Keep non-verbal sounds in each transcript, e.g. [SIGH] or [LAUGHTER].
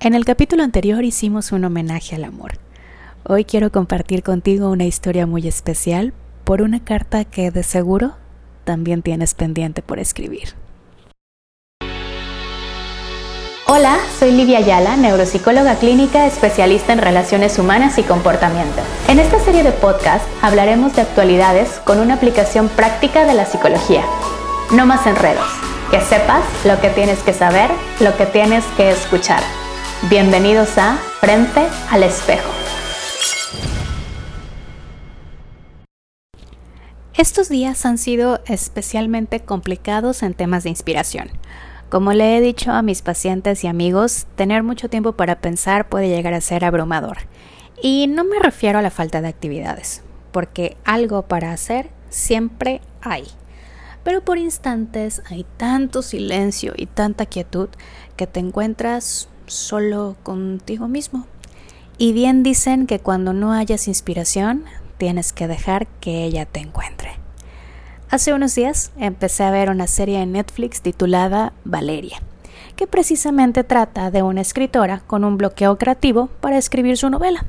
En el capítulo anterior hicimos un homenaje al amor. Hoy quiero compartir contigo una historia muy especial por una carta que de seguro también tienes pendiente por escribir. Hola, soy Livia Ayala, neuropsicóloga clínica especialista en relaciones humanas y comportamiento. En esta serie de podcast hablaremos de actualidades con una aplicación práctica de la psicología. No más enredos, que sepas lo que tienes que saber, lo que tienes que escuchar. Bienvenidos a Frente al Espejo. Estos días han sido especialmente complicados en temas de inspiración. Como le he dicho a mis pacientes y amigos, tener mucho tiempo para pensar puede llegar a ser abrumador. Y no me refiero a la falta de actividades, porque algo para hacer siempre hay. Pero por instantes hay tanto silencio y tanta quietud que te encuentras solo contigo mismo. Y bien dicen que cuando no hayas inspiración, tienes que dejar que ella te encuentre. Hace unos días empecé a ver una serie en Netflix titulada Valeria, que precisamente trata de una escritora con un bloqueo creativo para escribir su novela.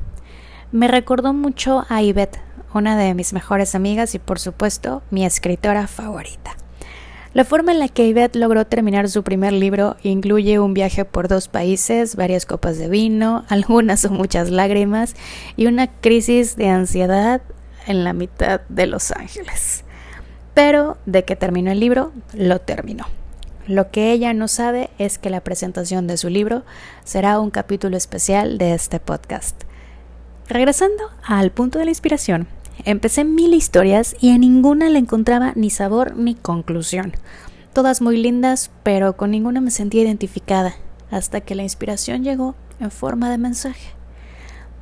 Me recordó mucho a Yvette, una de mis mejores amigas y por supuesto mi escritora favorita. La forma en la que Yvette logró terminar su primer libro incluye un viaje por dos países, varias copas de vino, [LAUGHS] algunas o muchas lágrimas y una crisis de ansiedad en la mitad de Los Ángeles. Pero de que terminó el libro, lo terminó. Lo que ella no sabe es que la presentación de su libro será un capítulo especial de este podcast. Regresando al punto de la inspiración, Empecé mil historias y a ninguna le encontraba ni sabor ni conclusión. Todas muy lindas, pero con ninguna me sentía identificada, hasta que la inspiración llegó en forma de mensaje.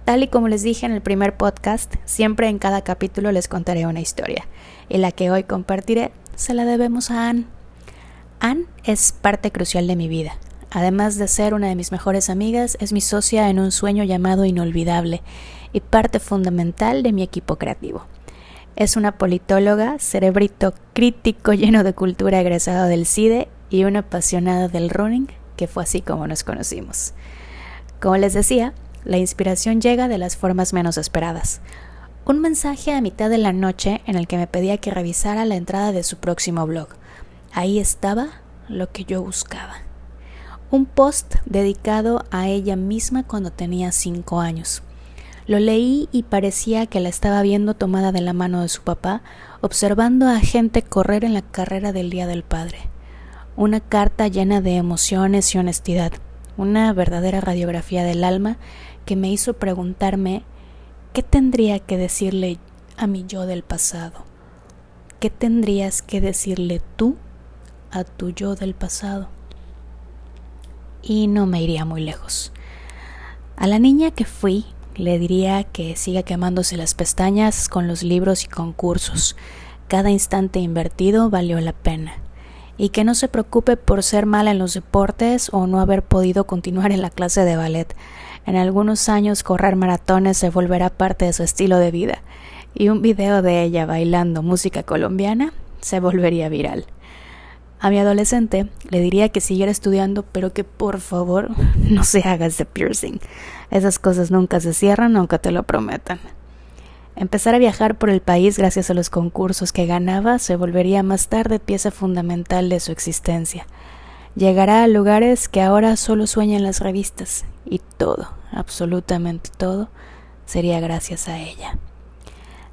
Tal y como les dije en el primer podcast, siempre en cada capítulo les contaré una historia, y la que hoy compartiré se la debemos a Anne. Anne es parte crucial de mi vida. Además de ser una de mis mejores amigas, es mi socia en un sueño llamado inolvidable y parte fundamental de mi equipo creativo. Es una politóloga, cerebrito crítico lleno de cultura egresado del CIDE y una apasionada del running, que fue así como nos conocimos. Como les decía, la inspiración llega de las formas menos esperadas. Un mensaje a mitad de la noche en el que me pedía que revisara la entrada de su próximo blog. Ahí estaba lo que yo buscaba. Un post dedicado a ella misma cuando tenía cinco años. Lo leí y parecía que la estaba viendo tomada de la mano de su papá, observando a gente correr en la carrera del Día del Padre. Una carta llena de emociones y honestidad, una verdadera radiografía del alma que me hizo preguntarme qué tendría que decirle a mi yo del pasado. ¿Qué tendrías que decirle tú a tu yo del pasado? Y no me iría muy lejos. A la niña que fui le diría que siga quemándose las pestañas con los libros y concursos. Cada instante invertido valió la pena. Y que no se preocupe por ser mala en los deportes o no haber podido continuar en la clase de ballet. En algunos años correr maratones se volverá parte de su estilo de vida. Y un video de ella bailando música colombiana se volvería viral. A mi adolescente le diría que siguiera estudiando, pero que por favor [LAUGHS] no se haga ese piercing. Esas cosas nunca se cierran aunque te lo prometan. Empezar a viajar por el país gracias a los concursos que ganaba se volvería más tarde pieza fundamental de su existencia. Llegará a lugares que ahora solo sueñan las revistas y todo, absolutamente todo, sería gracias a ella.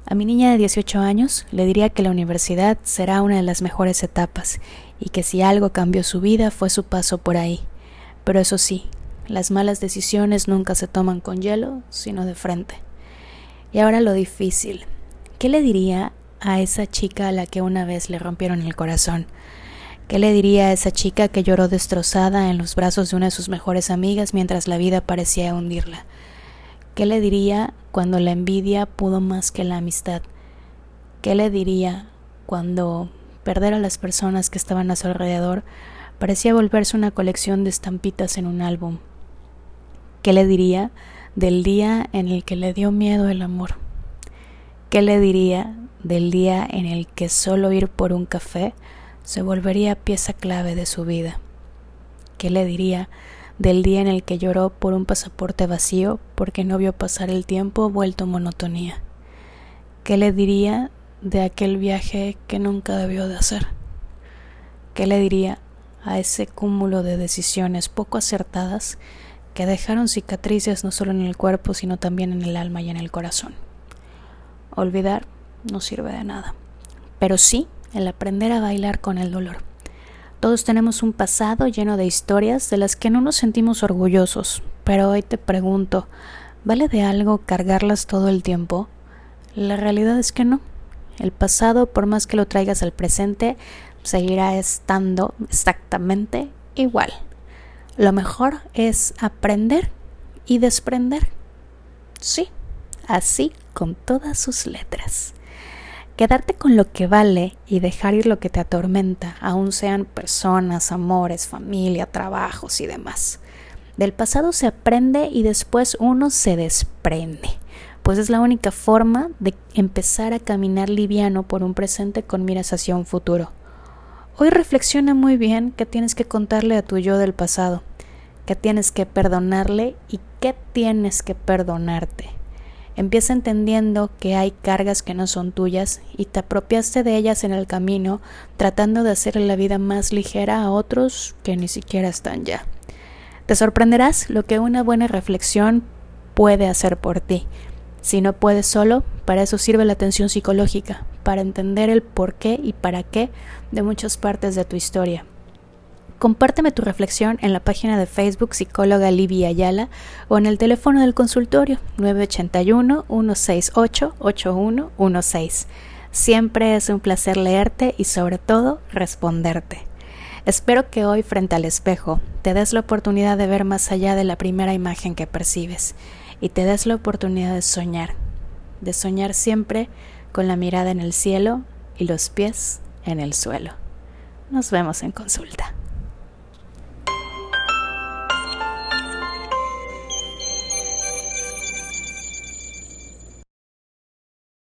A mi niña de 18 años le diría que la universidad será una de las mejores etapas y que si algo cambió su vida fue su paso por ahí. Pero eso sí, las malas decisiones nunca se toman con hielo, sino de frente. Y ahora lo difícil. ¿Qué le diría a esa chica a la que una vez le rompieron el corazón? ¿Qué le diría a esa chica que lloró destrozada en los brazos de una de sus mejores amigas mientras la vida parecía hundirla? ¿Qué le diría cuando la envidia pudo más que la amistad? ¿Qué le diría cuando perder a las personas que estaban a su alrededor parecía volverse una colección de estampitas en un álbum? ¿Qué le diría del día en el que le dio miedo el amor? ¿Qué le diría del día en el que solo ir por un café se volvería pieza clave de su vida? ¿Qué le diría del día en el que lloró por un pasaporte vacío porque no vio pasar el tiempo vuelto monotonía. ¿Qué le diría de aquel viaje que nunca debió de hacer? ¿Qué le diría a ese cúmulo de decisiones poco acertadas que dejaron cicatrices no solo en el cuerpo, sino también en el alma y en el corazón? Olvidar no sirve de nada, pero sí el aprender a bailar con el dolor. Todos tenemos un pasado lleno de historias de las que no nos sentimos orgullosos, pero hoy te pregunto, ¿vale de algo cargarlas todo el tiempo? La realidad es que no. El pasado, por más que lo traigas al presente, seguirá estando exactamente igual. Lo mejor es aprender y desprender. Sí, así con todas sus letras. Quedarte con lo que vale y dejar ir lo que te atormenta, aun sean personas, amores, familia, trabajos y demás. Del pasado se aprende y después uno se desprende, pues es la única forma de empezar a caminar liviano por un presente con miras hacia un futuro. Hoy reflexiona muy bien qué tienes que contarle a tu yo del pasado, qué tienes que perdonarle y qué tienes que perdonarte. Empieza entendiendo que hay cargas que no son tuyas y te apropiaste de ellas en el camino, tratando de hacer la vida más ligera a otros que ni siquiera están ya. Te sorprenderás lo que una buena reflexión puede hacer por ti. Si no puedes solo, para eso sirve la atención psicológica, para entender el por qué y para qué de muchas partes de tu historia. Compárteme tu reflexión en la página de Facebook Psicóloga Livia Ayala o en el teléfono del consultorio 981-168-8116. Siempre es un placer leerte y sobre todo responderte. Espero que hoy frente al espejo te des la oportunidad de ver más allá de la primera imagen que percibes y te des la oportunidad de soñar, de soñar siempre con la mirada en el cielo y los pies en el suelo. Nos vemos en consulta.